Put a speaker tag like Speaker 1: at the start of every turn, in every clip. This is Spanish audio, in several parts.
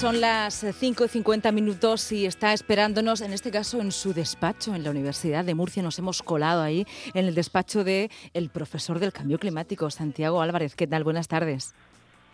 Speaker 1: Son las 5 y 50 minutos y está esperándonos, en este caso en su despacho en la Universidad de Murcia. Nos hemos colado ahí en el despacho del el profesor del cambio climático, Santiago Álvarez. ¿Qué tal? Buenas tardes.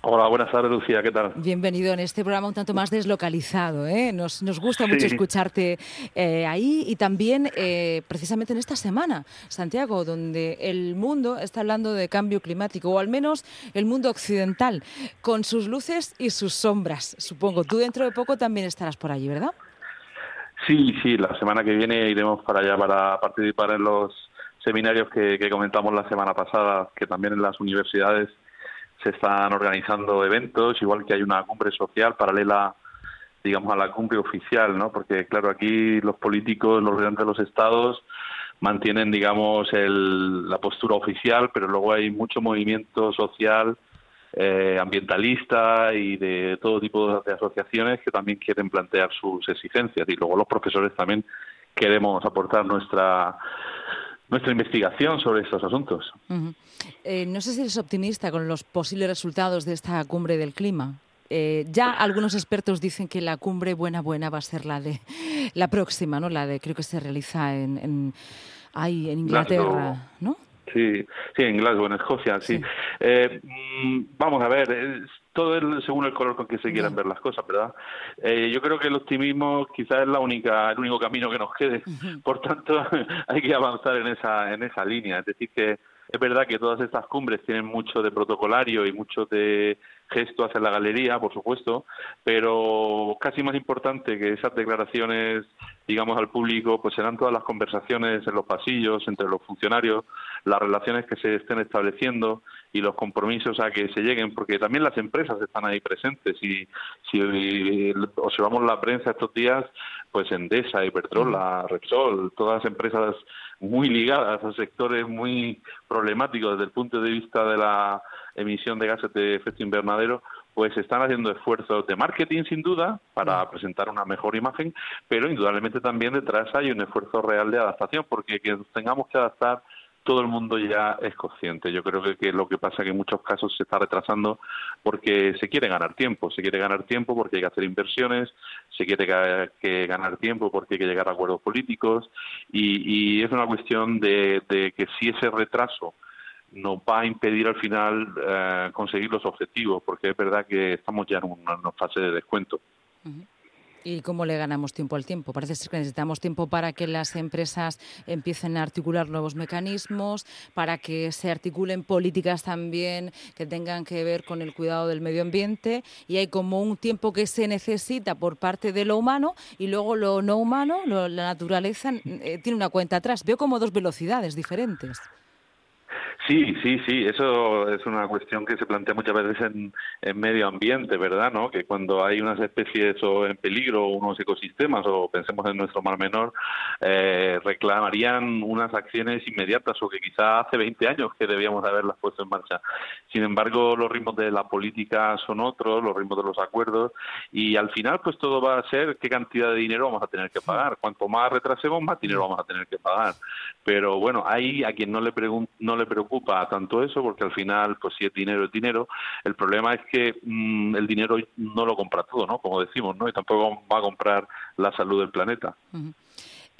Speaker 2: Hola, buenas tardes, Lucía, ¿qué tal?
Speaker 1: Bienvenido en este programa un tanto más deslocalizado. ¿eh? Nos, nos gusta mucho escucharte eh, ahí y también eh, precisamente en esta semana, Santiago, donde el mundo está hablando de cambio climático, o al menos el mundo occidental, con sus luces y sus sombras, supongo. Tú dentro de poco también estarás por allí, ¿verdad?
Speaker 2: Sí, sí, la semana que viene iremos para allá para participar en los seminarios que comentamos la semana pasada, que también en las universidades se están organizando eventos, igual que hay una cumbre social paralela, digamos, a la cumbre oficial, ¿no? Porque, claro, aquí los políticos, los gobernantes de los estados mantienen, digamos, el, la postura oficial, pero luego hay mucho movimiento social, eh, ambientalista y de todo tipo de asociaciones que también quieren plantear sus exigencias. Y luego los profesores también queremos aportar nuestra nuestra investigación sobre estos asuntos.
Speaker 1: Eh, no sé si eres optimista con los posibles resultados de esta cumbre del clima. Eh, ya algunos expertos dicen que la cumbre buena buena va a ser la de la próxima, ¿no? La de creo que se realiza en, en, en Inglaterra, ¿no?
Speaker 2: Sí, sí, en Glasgow, en Escocia, sí. Eh, mm, vamos a ver, todo el, según el color con que se quieran ver las cosas, ¿verdad? Eh, yo creo que el optimismo quizás es la única, el único camino que nos quede. Por tanto, hay que avanzar en esa, en esa línea. Es decir, que es verdad que todas estas cumbres tienen mucho de protocolario y mucho de gesto hacia la galería, por supuesto, pero casi más importante que esas declaraciones, digamos, al público, pues serán todas las conversaciones en los pasillos entre los funcionarios, las relaciones que se estén estableciendo y los compromisos a que se lleguen, porque también las empresas están ahí presentes y si observamos la prensa estos días, pues Endesa, Iberdrola, Repsol, todas las empresas muy ligadas a sectores muy problemáticos desde el punto de vista de la emisión de gases de efecto invernadero, pues están haciendo esfuerzos de marketing sin duda para presentar una mejor imagen, pero indudablemente también detrás hay un esfuerzo real de adaptación, porque que tengamos que adaptar todo el mundo ya es consciente. Yo creo que, lo que pasa es que en muchos casos se está retrasando porque se quiere ganar tiempo, se quiere ganar tiempo porque hay que hacer inversiones, se quiere que, ganar tiempo porque hay que llegar a acuerdos políticos y, es una cuestión de, que si ese retraso nos va a impedir al final eh, conseguir los objetivos, porque es verdad que estamos ya en una, fase de descuento.
Speaker 1: ¿Y cómo le ganamos tiempo al tiempo? Parece ser que necesitamos tiempo para que las empresas empiecen a articular nuevos mecanismos, para que se articulen políticas también que tengan que ver con el cuidado del medio ambiente y hay como un tiempo que se necesita por parte de lo humano y luego lo no humano, la naturaleza, eh, tiene una cuenta atrás. Veo como dos velocidades diferentes.
Speaker 2: Sí, sí, sí, eso es una cuestión que se plantea muchas veces en, medio ambiente, ¿verdad? ¿no? Que cuando hay unas especies o en peligro, unos ecosistemas, o pensemos en nuestro mar menor, eh, reclamarían unas acciones inmediatas o que quizá hace 20 años que debíamos haberlas puesto en marcha. Sin embargo, los ritmos de la política son otros, los ritmos de los acuerdos, y al final, pues todo va a ser qué cantidad de dinero vamos a tener que pagar. Cuanto más retrasemos, más dinero vamos a tener que pagar. Pero bueno, hay a quien no le, no le preocupa tanto eso, porque al final, pues si es dinero, es dinero. El problema es que mm, el dinero no lo compra todo, ¿no? Como decimos, ¿no? Y tampoco va a comprar la salud del planeta.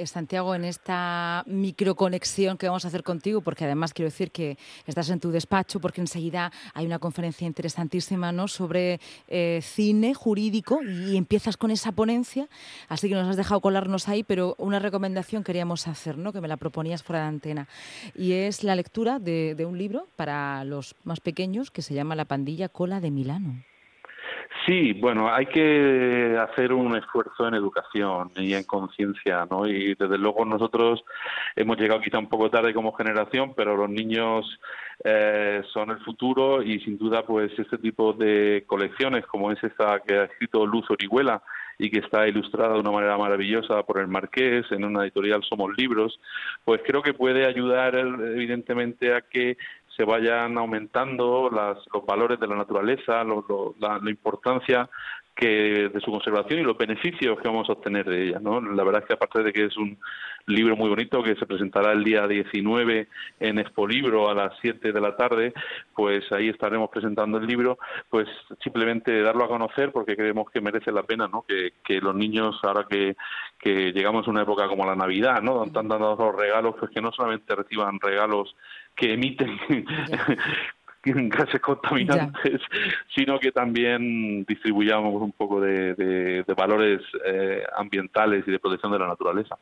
Speaker 1: Santiago, en esta microconexión que vamos a hacer contigo, porque además quiero decir que estás en tu despacho, porque enseguida hay una conferencia interesantísima ¿no? sobre eh, cine jurídico y empiezas con esa ponencia, así que nos has dejado colarnos ahí, pero una recomendación queríamos hacer, ¿no? que me la proponías fuera de antena, y es la lectura de, de un libro para los más pequeños que se llama La pandilla cola de Milano.
Speaker 2: Sí, bueno, hay que hacer un esfuerzo en educación y en conciencia, ¿no? Y desde luego nosotros hemos llegado quizá un poco tarde como generación, pero los niños eh, son el futuro y sin duda pues este tipo de colecciones como es esta que ha escrito Luz Orihuela y que está ilustrada de una manera maravillosa por el Marqués en una editorial Somos Libros, pues creo que puede ayudar evidentemente a que se vayan aumentando las, los valores de la naturaleza, la, importancia que de su conservación y los beneficios que vamos a obtener de ella. ¿no? La verdad es que aparte de que es un libro muy bonito que se presentará el día 19 en Expo Libro a las 7 de la tarde, pues ahí estaremos presentando el libro, pues simplemente darlo a conocer porque creemos que merece la pena, ¿no? Que, que los niños, ahora que, que llegamos a una época como la Navidad, ¿no? Están dando los regalos, pues que no solamente reciban regalos que emiten gases contaminantes, sino que también distribuyamos un poco de, valores eh, ambientales y de protección de la naturaleza.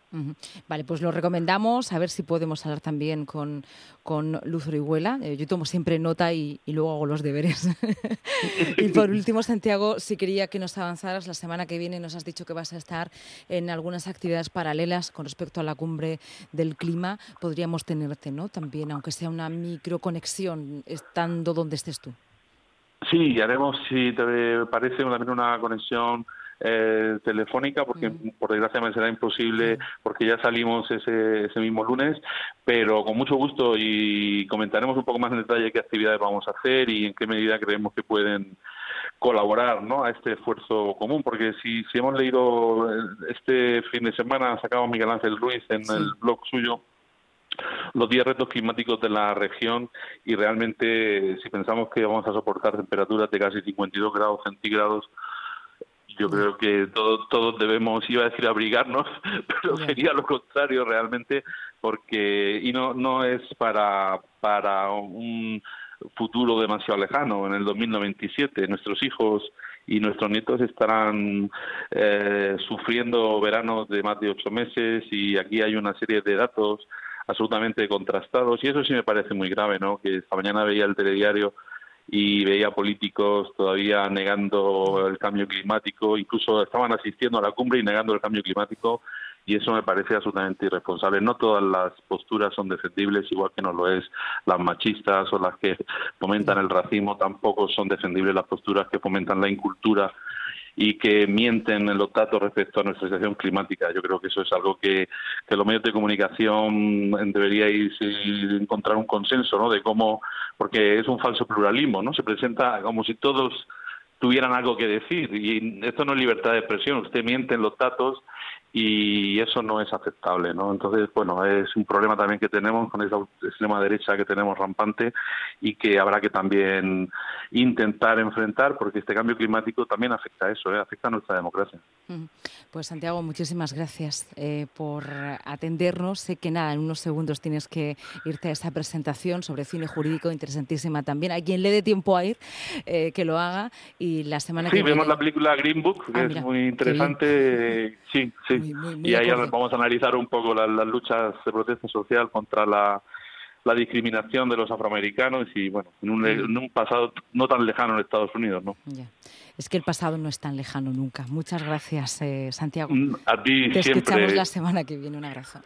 Speaker 1: Vale, pues lo recomendamos, a ver si podemos hablar también con, con Luz Orihuela. Eh, yo tomo siempre nota y, luego hago los deberes. y por último, Santiago, si quería que nos avanzaras, la semana que viene nos has dicho que vas a estar en algunas actividades paralelas con respecto a la cumbre del clima. Podríamos tenerte, ¿no? También, aunque sea una microconexión, estando donde estés tú.
Speaker 2: Sí, haremos, si te parece, también una conexión eh, telefónica, porque mm. por desgracia me será imposible, porque ya salimos ese, ese mismo lunes, pero con mucho gusto y comentaremos un poco más en detalle qué actividades vamos a hacer y en qué medida creemos que pueden colaborar ¿no? a este esfuerzo común, porque si, si hemos leído este fin de semana, sacamos Miguel Ángel Ruiz en el blog suyo, los 10 retos climáticos de la región y realmente si pensamos que vamos a soportar temperaturas de casi 52 grados centígrados, yo creo que todos, todos debemos, iba a decir abrigarnos, pero sería lo contrario realmente, porque, y no, no es para, para un futuro demasiado lejano, en el 2097 nuestros hijos y nuestros nietos estarán eh, sufriendo veranos de más de ocho meses y aquí hay una serie de datos absolutamente contrastados y eso sí me parece muy grave, ¿no? Que esta mañana veía el telediario y veía políticos todavía negando el cambio climático, incluso estaban asistiendo a la cumbre y negando el cambio climático y eso me parece absolutamente irresponsable. No todas las posturas son defendibles, igual que no lo es las machistas o las que fomentan el racismo, tampoco son defendibles las posturas que fomentan la incultura y que mienten en los datos respecto a nuestra situación climática. Yo creo que eso es algo que, que los medios de comunicación deberíais encontrar un consenso, ¿no? De cómo, porque es un falso pluralismo, ¿no? Se presenta como si todos tuvieran algo que decir y esto no es libertad de expresión. Usted miente en los datos y eso no es aceptable, ¿no? Entonces, bueno, es un problema también que tenemos con esa extrema derecha que tenemos rampante y que habrá que también intentar enfrentar porque este cambio climático también afecta a eso, ¿eh? afecta a nuestra democracia.
Speaker 1: Pues Santiago, muchísimas gracias eh, por atendernos. Sé que nada, en unos segundos tienes que irte a esa presentación sobre cine jurídico interesantísima también. A quien le dé tiempo a ir, eh, que lo haga y la semana
Speaker 2: sí,
Speaker 1: que
Speaker 2: vemos la película Green Book, que ah, es muy interesante. Sí, sí y ahí vamos a analizar un poco las, luchas de protesta social contra la, discriminación de los afroamericanos y, bueno, en un, pasado no tan lejano en Estados Unidos, ¿no?
Speaker 1: Es que el pasado no es tan lejano nunca. Muchas gracias, eh, Santiago.
Speaker 2: Mm, a ti
Speaker 1: Te escuchamos la semana que viene. Un abrazo.